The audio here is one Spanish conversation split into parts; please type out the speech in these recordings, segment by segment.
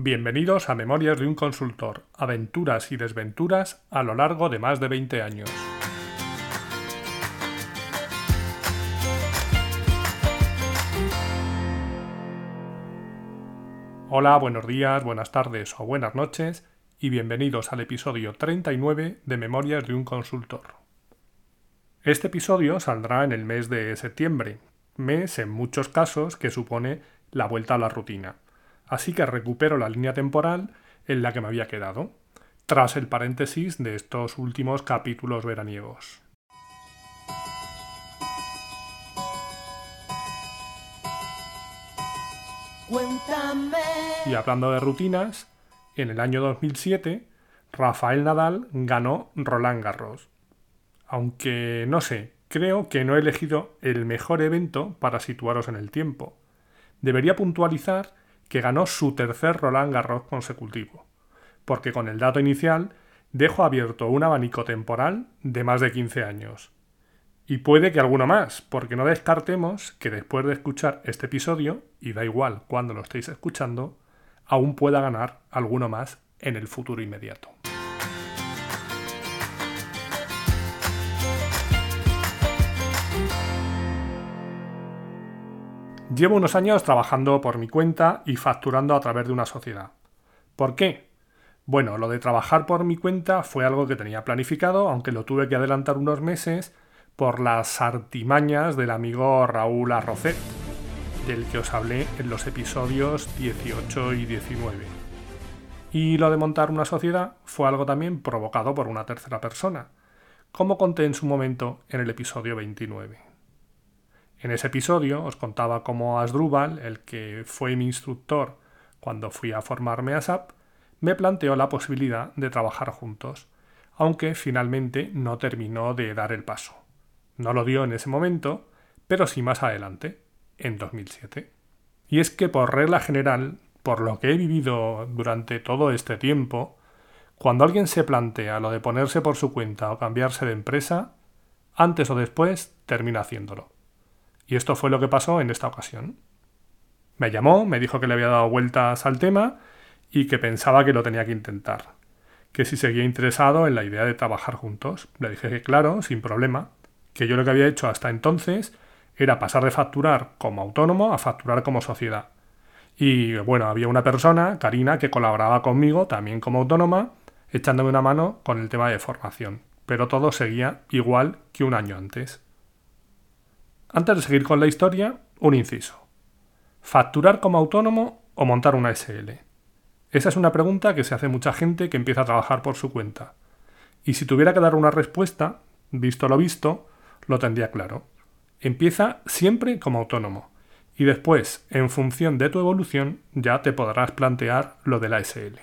Bienvenidos a Memorias de un consultor, aventuras y desventuras a lo largo de más de 20 años. Hola, buenos días, buenas tardes o buenas noches y bienvenidos al episodio 39 de Memorias de un consultor. Este episodio saldrá en el mes de septiembre, mes en muchos casos que supone la vuelta a la rutina. Así que recupero la línea temporal en la que me había quedado, tras el paréntesis de estos últimos capítulos veraniegos. Y hablando de rutinas, en el año 2007, Rafael Nadal ganó Roland Garros. Aunque no sé, creo que no he elegido el mejor evento para situaros en el tiempo. Debería puntualizar que ganó su tercer Roland Garros consecutivo, porque con el dato inicial dejo abierto un abanico temporal de más de 15 años. Y puede que alguno más, porque no descartemos que después de escuchar este episodio, y da igual cuando lo estéis escuchando, aún pueda ganar alguno más en el futuro inmediato. Llevo unos años trabajando por mi cuenta y facturando a través de una sociedad. ¿Por qué? Bueno, lo de trabajar por mi cuenta fue algo que tenía planificado, aunque lo tuve que adelantar unos meses por las artimañas del amigo Raúl Arrocet, del que os hablé en los episodios 18 y 19. Y lo de montar una sociedad fue algo también provocado por una tercera persona, como conté en su momento en el episodio 29. En ese episodio os contaba cómo Asdrúbal, el que fue mi instructor cuando fui a formarme a SAP, me planteó la posibilidad de trabajar juntos, aunque finalmente no terminó de dar el paso. No lo dio en ese momento, pero sí más adelante, en 2007. Y es que por regla general, por lo que he vivido durante todo este tiempo, cuando alguien se plantea lo de ponerse por su cuenta o cambiarse de empresa, antes o después termina haciéndolo. Y esto fue lo que pasó en esta ocasión. Me llamó, me dijo que le había dado vueltas al tema y que pensaba que lo tenía que intentar. Que si seguía interesado en la idea de trabajar juntos. Le dije que claro, sin problema, que yo lo que había hecho hasta entonces era pasar de facturar como autónomo a facturar como sociedad. Y bueno, había una persona, Karina, que colaboraba conmigo también como autónoma, echándome una mano con el tema de formación. Pero todo seguía igual que un año antes. Antes de seguir con la historia, un inciso. ¿Facturar como autónomo o montar una SL? Esa es una pregunta que se hace mucha gente que empieza a trabajar por su cuenta. Y si tuviera que dar una respuesta, visto lo visto, lo tendría claro. Empieza siempre como autónomo. Y después, en función de tu evolución, ya te podrás plantear lo de la SL.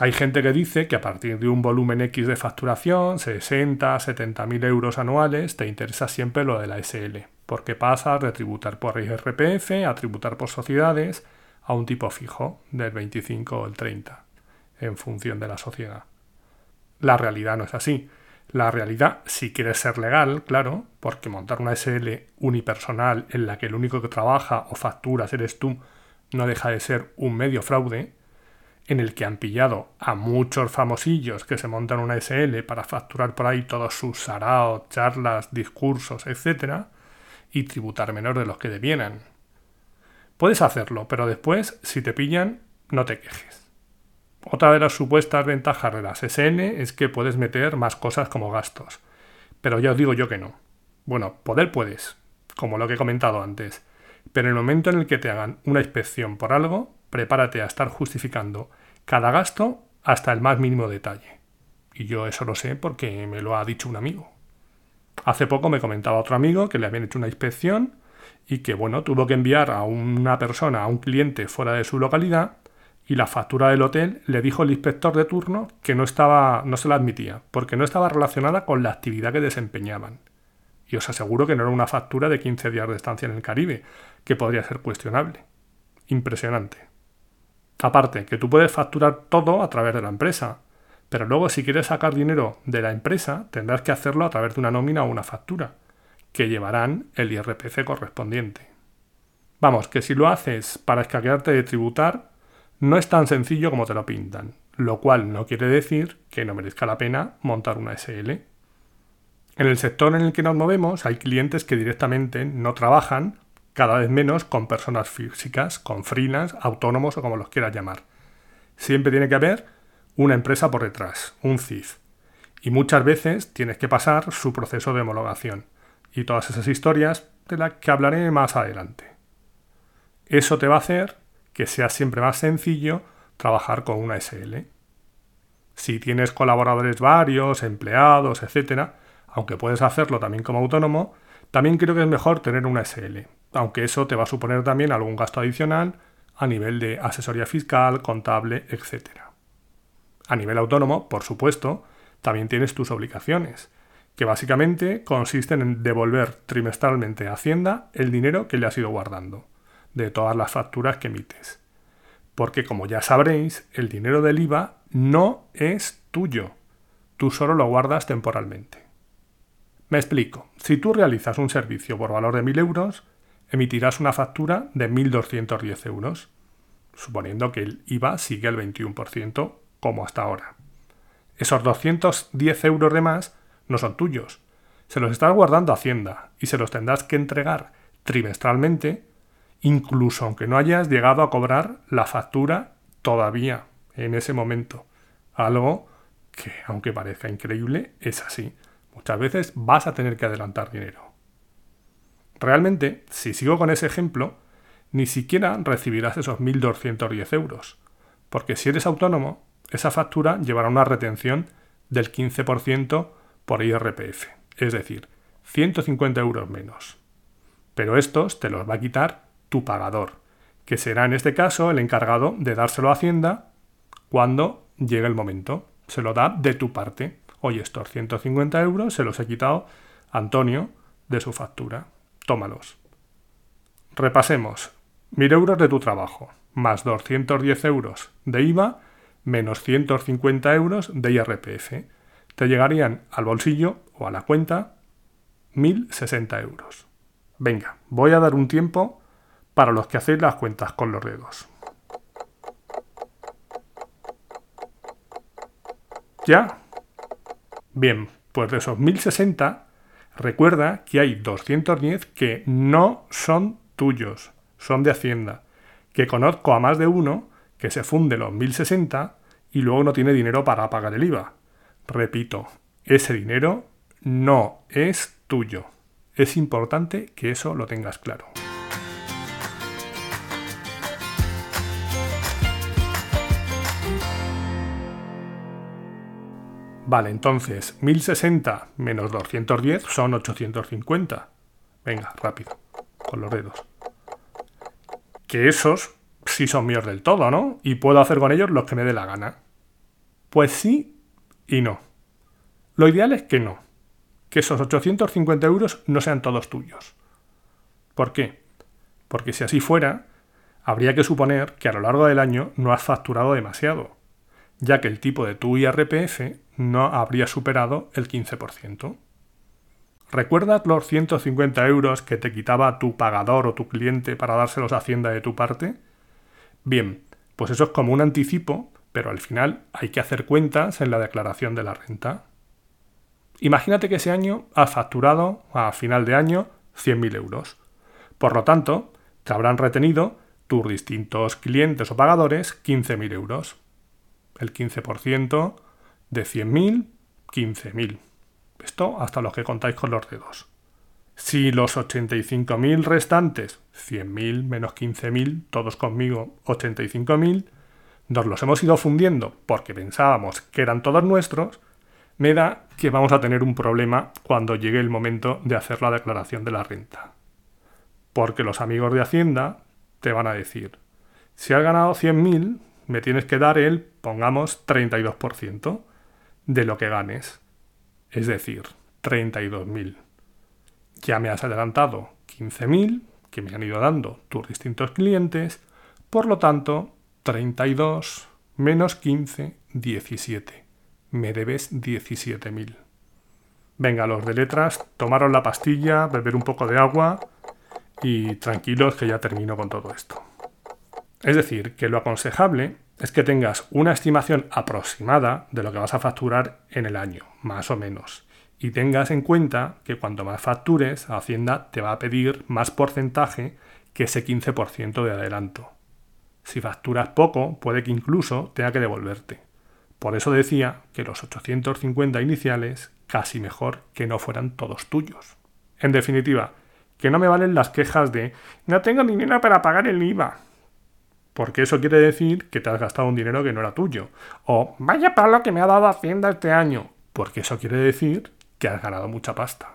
Hay gente que dice que a partir de un volumen X de facturación, 60, 70 mil euros anuales, te interesa siempre lo de la SL, porque pasas de tributar por IRPF a tributar por sociedades a un tipo fijo del 25 o el 30, en función de la sociedad. La realidad no es así. La realidad, si quieres ser legal, claro, porque montar una SL unipersonal en la que el único que trabaja o facturas eres tú no deja de ser un medio fraude, en el que han pillado a muchos famosillos que se montan una SL para facturar por ahí todos sus saraos, charlas, discursos, etc., y tributar menos de los que debieran. Puedes hacerlo, pero después, si te pillan, no te quejes. Otra de las supuestas ventajas de las SN es que puedes meter más cosas como gastos. Pero ya os digo yo que no. Bueno, poder puedes, como lo que he comentado antes. Pero en el momento en el que te hagan una inspección por algo, prepárate a estar justificando cada gasto hasta el más mínimo detalle. Y yo eso lo sé porque me lo ha dicho un amigo. Hace poco me comentaba otro amigo que le habían hecho una inspección y que, bueno, tuvo que enviar a una persona, a un cliente fuera de su localidad y la factura del hotel le dijo el inspector de turno que no estaba no se la admitía porque no estaba relacionada con la actividad que desempeñaban. Y os aseguro que no era una factura de 15 días de estancia en el Caribe, que podría ser cuestionable. Impresionante. Aparte, que tú puedes facturar todo a través de la empresa, pero luego si quieres sacar dinero de la empresa tendrás que hacerlo a través de una nómina o una factura, que llevarán el IRPC correspondiente. Vamos, que si lo haces para escaquearte de tributar, no es tan sencillo como te lo pintan, lo cual no quiere decir que no merezca la pena montar una SL. En el sector en el que nos movemos hay clientes que directamente no trabajan cada vez menos con personas físicas, con freelance, autónomos o como los quieras llamar. Siempre tiene que haber una empresa por detrás, un CIF. Y muchas veces tienes que pasar su proceso de homologación. Y todas esas historias de las que hablaré más adelante. Eso te va a hacer que sea siempre más sencillo trabajar con una SL. Si tienes colaboradores varios, empleados, etc., aunque puedes hacerlo también como autónomo, también creo que es mejor tener una SL, aunque eso te va a suponer también algún gasto adicional a nivel de asesoría fiscal, contable, etc. A nivel autónomo, por supuesto, también tienes tus obligaciones, que básicamente consisten en devolver trimestralmente a Hacienda el dinero que le has ido guardando de todas las facturas que emites. Porque como ya sabréis, el dinero del IVA no es tuyo. Tú solo lo guardas temporalmente. Me explico. Si tú realizas un servicio por valor de 1.000 euros, emitirás una factura de 1.210 euros, suponiendo que el IVA sigue el 21% como hasta ahora. Esos 210 euros de más no son tuyos. Se los estás guardando Hacienda y se los tendrás que entregar trimestralmente incluso aunque no hayas llegado a cobrar la factura todavía en ese momento. Algo que, aunque parezca increíble, es así. Muchas veces vas a tener que adelantar dinero. Realmente, si sigo con ese ejemplo, ni siquiera recibirás esos 1.210 euros, porque si eres autónomo, esa factura llevará una retención del 15% por IRPF, es decir, 150 euros menos. Pero estos te los va a quitar tu pagador, que será en este caso el encargado de dárselo a Hacienda cuando llegue el momento. Se lo da de tu parte. Oye, estos 150 euros se los he quitado Antonio de su factura. Tómalos. Repasemos. 1.000 euros de tu trabajo, más 210 euros de IVA, menos 150 euros de IRPF. Te llegarían al bolsillo o a la cuenta 1.060 euros. Venga, voy a dar un tiempo para los que hacéis las cuentas con los dedos. ¿Ya? Bien, pues de esos 1060, recuerda que hay 210 que no son tuyos, son de Hacienda. Que conozco a más de uno que se funde los 1060 y luego no tiene dinero para pagar el IVA. Repito, ese dinero no es tuyo. Es importante que eso lo tengas claro. Vale, entonces 1060 menos 210 son 850. Venga, rápido, con los dedos. Que esos sí son míos del todo, ¿no? Y puedo hacer con ellos lo que me dé la gana. Pues sí y no. Lo ideal es que no. Que esos 850 euros no sean todos tuyos. ¿Por qué? Porque si así fuera, habría que suponer que a lo largo del año no has facturado demasiado ya que el tipo de tu IRPF no habría superado el 15%. ¿Recuerdas los 150 euros que te quitaba tu pagador o tu cliente para dárselos a Hacienda de tu parte? Bien, pues eso es como un anticipo, pero al final hay que hacer cuentas en la declaración de la renta. Imagínate que ese año has facturado a final de año 100.000 euros. Por lo tanto, te habrán retenido tus distintos clientes o pagadores 15.000 euros el 15% de 100.000, 15.000. Esto hasta los que contáis con los dedos. Si los 85.000 restantes, 100.000 menos 15.000, todos conmigo 85.000, nos los hemos ido fundiendo porque pensábamos que eran todos nuestros, me da que vamos a tener un problema cuando llegue el momento de hacer la declaración de la renta. Porque los amigos de Hacienda te van a decir, si has ganado 100.000, me tienes que dar el, pongamos, 32% de lo que ganes. Es decir, 32.000. Ya me has adelantado 15.000 que me han ido dando tus distintos clientes, por lo tanto, 32 menos 15, 17. Me debes 17.000. Venga, los de letras, tomaron la pastilla, beber un poco de agua y tranquilos que ya termino con todo esto. Es decir, que lo aconsejable es que tengas una estimación aproximada de lo que vas a facturar en el año, más o menos. Y tengas en cuenta que cuanto más factures, Hacienda te va a pedir más porcentaje que ese 15% de adelanto. Si facturas poco, puede que incluso tenga que devolverte. Por eso decía que los 850 iniciales casi mejor que no fueran todos tuyos. En definitiva, que no me valen las quejas de no tengo dinero para pagar el IVA, porque eso quiere decir que te has gastado un dinero que no era tuyo. O vaya palo que me ha dado Hacienda este año, porque eso quiere decir que has ganado mucha pasta.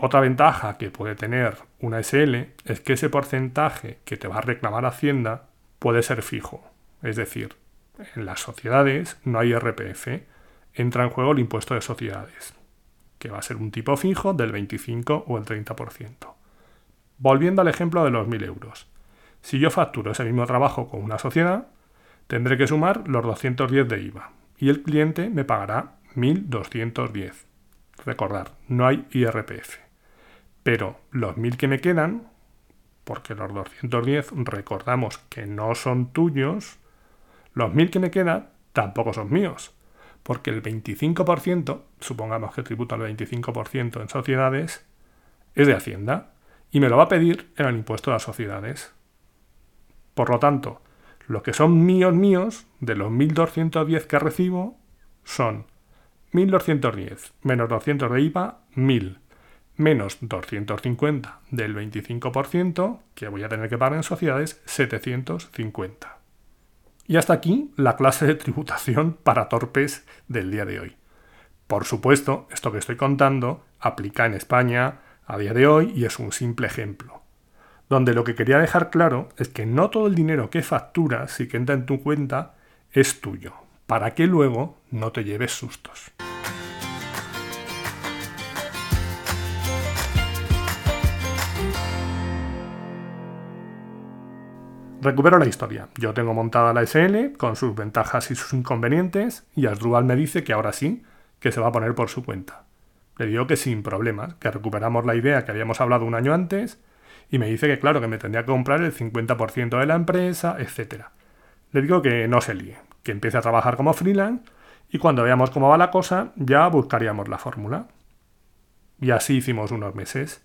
Otra ventaja que puede tener una SL es que ese porcentaje que te va a reclamar Hacienda puede ser fijo. Es decir, en las sociedades no hay RPF, entra en juego el impuesto de sociedades, que va a ser un tipo fijo del 25 o el 30%. Volviendo al ejemplo de los 1.000 euros. Si yo facturo ese mismo trabajo con una sociedad, tendré que sumar los 210 de IVA y el cliente me pagará 1.210. Recordar, no hay IRPF. Pero los 1.000 que me quedan, porque los 210 recordamos que no son tuyos, los 1.000 que me quedan tampoco son míos porque el 25%, supongamos que tributo al 25% en sociedades, es de Hacienda y me lo va a pedir en el impuesto de las sociedades. Por lo tanto, lo que son míos míos, de los 1.210 que recibo, son 1.210 menos 200 de IVA, 1.000 menos 250 del 25% que voy a tener que pagar en sociedades, 750. Y hasta aquí la clase de tributación para torpes del día de hoy. Por supuesto, esto que estoy contando aplica en España a día de hoy y es un simple ejemplo. Donde lo que quería dejar claro es que no todo el dinero que facturas y que entra en tu cuenta es tuyo, para que luego no te lleves sustos. Recupero la historia. Yo tengo montada la SL con sus ventajas y sus inconvenientes y Asdrubal me dice que ahora sí, que se va a poner por su cuenta. Le digo que sin problemas, que recuperamos la idea que habíamos hablado un año antes y me dice que claro, que me tendría que comprar el 50% de la empresa, etc. Le digo que no se líe, que empiece a trabajar como freelance y cuando veamos cómo va la cosa ya buscaríamos la fórmula. Y así hicimos unos meses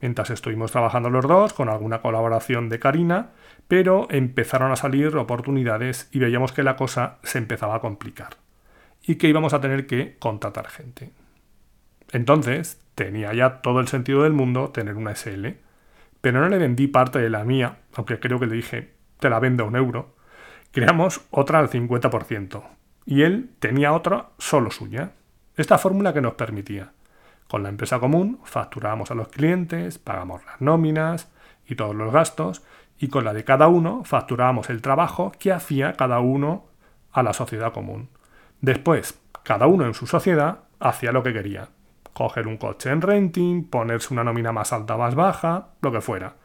mientras estuvimos trabajando los dos, con alguna colaboración de Karina, pero empezaron a salir oportunidades y veíamos que la cosa se empezaba a complicar y que íbamos a tener que contratar gente. Entonces, tenía ya todo el sentido del mundo tener una SL, pero no le vendí parte de la mía, aunque creo que le dije, te la vendo a un euro. Creamos otra al 50%, y él tenía otra solo suya. Esta fórmula que nos permitía con la empresa común facturábamos a los clientes, pagamos las nóminas y todos los gastos, y con la de cada uno facturábamos el trabajo que hacía cada uno a la sociedad común. Después, cada uno en su sociedad hacía lo que quería. Coger un coche en renting, ponerse una nómina más alta o más baja, lo que fuera.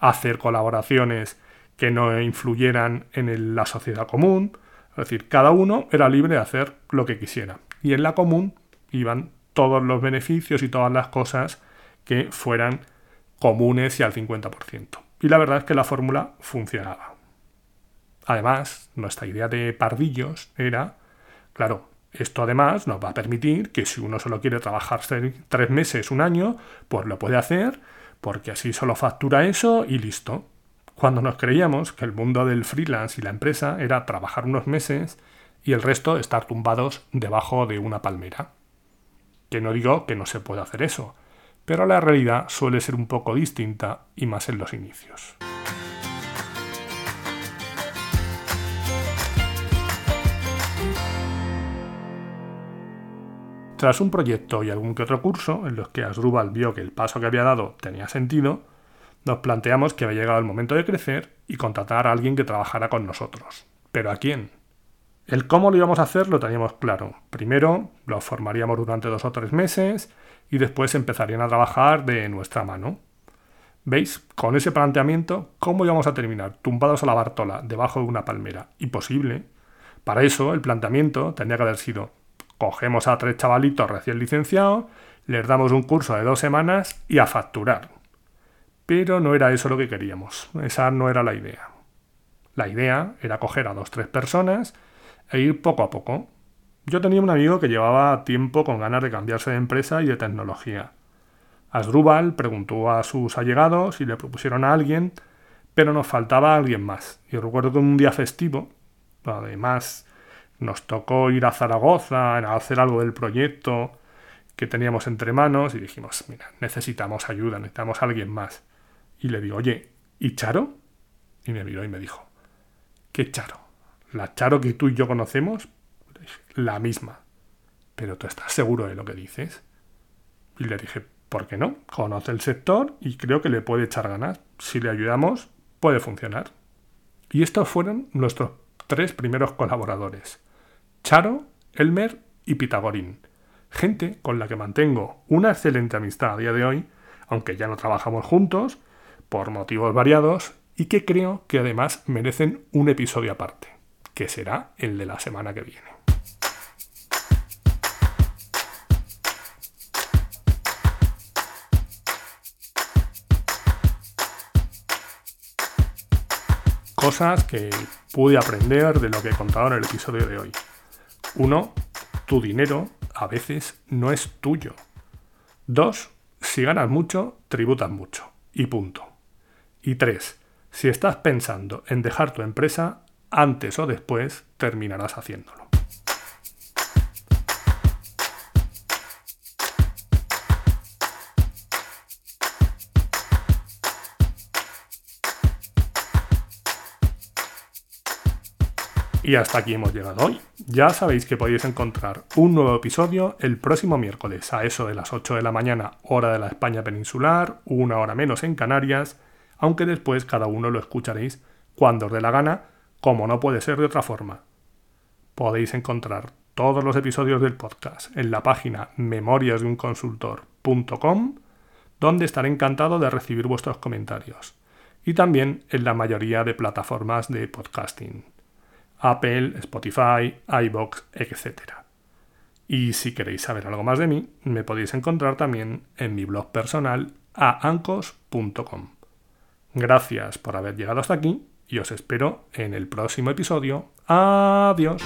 Hacer colaboraciones que no influyeran en la sociedad común. Es decir, cada uno era libre de hacer lo que quisiera. Y en la común iban todos los beneficios y todas las cosas que fueran comunes y al 50%. Y la verdad es que la fórmula funcionaba. Además, nuestra idea de pardillos era, claro, esto además nos va a permitir que si uno solo quiere trabajar tres meses, un año, pues lo puede hacer, porque así solo factura eso y listo. Cuando nos creíamos que el mundo del freelance y la empresa era trabajar unos meses y el resto estar tumbados debajo de una palmera. Que no digo que no se pueda hacer eso, pero la realidad suele ser un poco distinta y más en los inicios. Tras un proyecto y algún que otro curso en los que Asdrúbal vio que el paso que había dado tenía sentido, nos planteamos que había llegado el momento de crecer y contratar a alguien que trabajara con nosotros. ¿Pero a quién? El cómo lo íbamos a hacer lo teníamos claro. Primero lo formaríamos durante dos o tres meses y después empezarían a trabajar de nuestra mano. ¿Veis? Con ese planteamiento, ¿cómo íbamos a terminar? Tumbados a la Bartola, debajo de una palmera. Imposible. Para eso, el planteamiento tendría que haber sido cogemos a tres chavalitos recién licenciados, les damos un curso de dos semanas y a facturar. Pero no era eso lo que queríamos, esa no era la idea. La idea era coger a dos tres personas e ir poco a poco. Yo tenía un amigo que llevaba tiempo con ganas de cambiarse de empresa y de tecnología. Asdrúbal preguntó a sus allegados si le propusieron a alguien, pero nos faltaba alguien más. Y recuerdo que un día festivo, además nos tocó ir a Zaragoza a hacer algo del proyecto que teníamos entre manos y dijimos, mira, necesitamos ayuda, necesitamos a alguien más. Y le digo, oye, ¿y Charo? Y me miró y me dijo, ¿qué Charo? ¿La Charo que tú y yo conocemos? La misma. Pero tú estás seguro de lo que dices. Y le dije, ¿por qué no? Conoce el sector y creo que le puede echar ganas. Si le ayudamos, puede funcionar. Y estos fueron nuestros tres primeros colaboradores. Charo, Elmer y Pitagorín. Gente con la que mantengo una excelente amistad a día de hoy, aunque ya no trabajamos juntos, por motivos variados, y que creo que además merecen un episodio aparte, que será el de la semana que viene. Cosas que pude aprender de lo que he contado en el episodio de hoy. Uno, tu dinero a veces no es tuyo. Dos, si ganas mucho, tributas mucho. Y punto. Y tres, si estás pensando en dejar tu empresa, antes o después terminarás haciéndolo. Y hasta aquí hemos llegado hoy. Ya sabéis que podéis encontrar un nuevo episodio el próximo miércoles a eso de las 8 de la mañana, hora de la España peninsular, una hora menos en Canarias, aunque después cada uno lo escucharéis cuando os dé la gana, como no puede ser de otra forma. Podéis encontrar todos los episodios del podcast en la página memoriasdeunconsultor.com, donde estaré encantado de recibir vuestros comentarios, y también en la mayoría de plataformas de podcasting. Apple, Spotify, iBox, etc. Y si queréis saber algo más de mí, me podéis encontrar también en mi blog personal a ancos.com. Gracias por haber llegado hasta aquí y os espero en el próximo episodio. Adiós.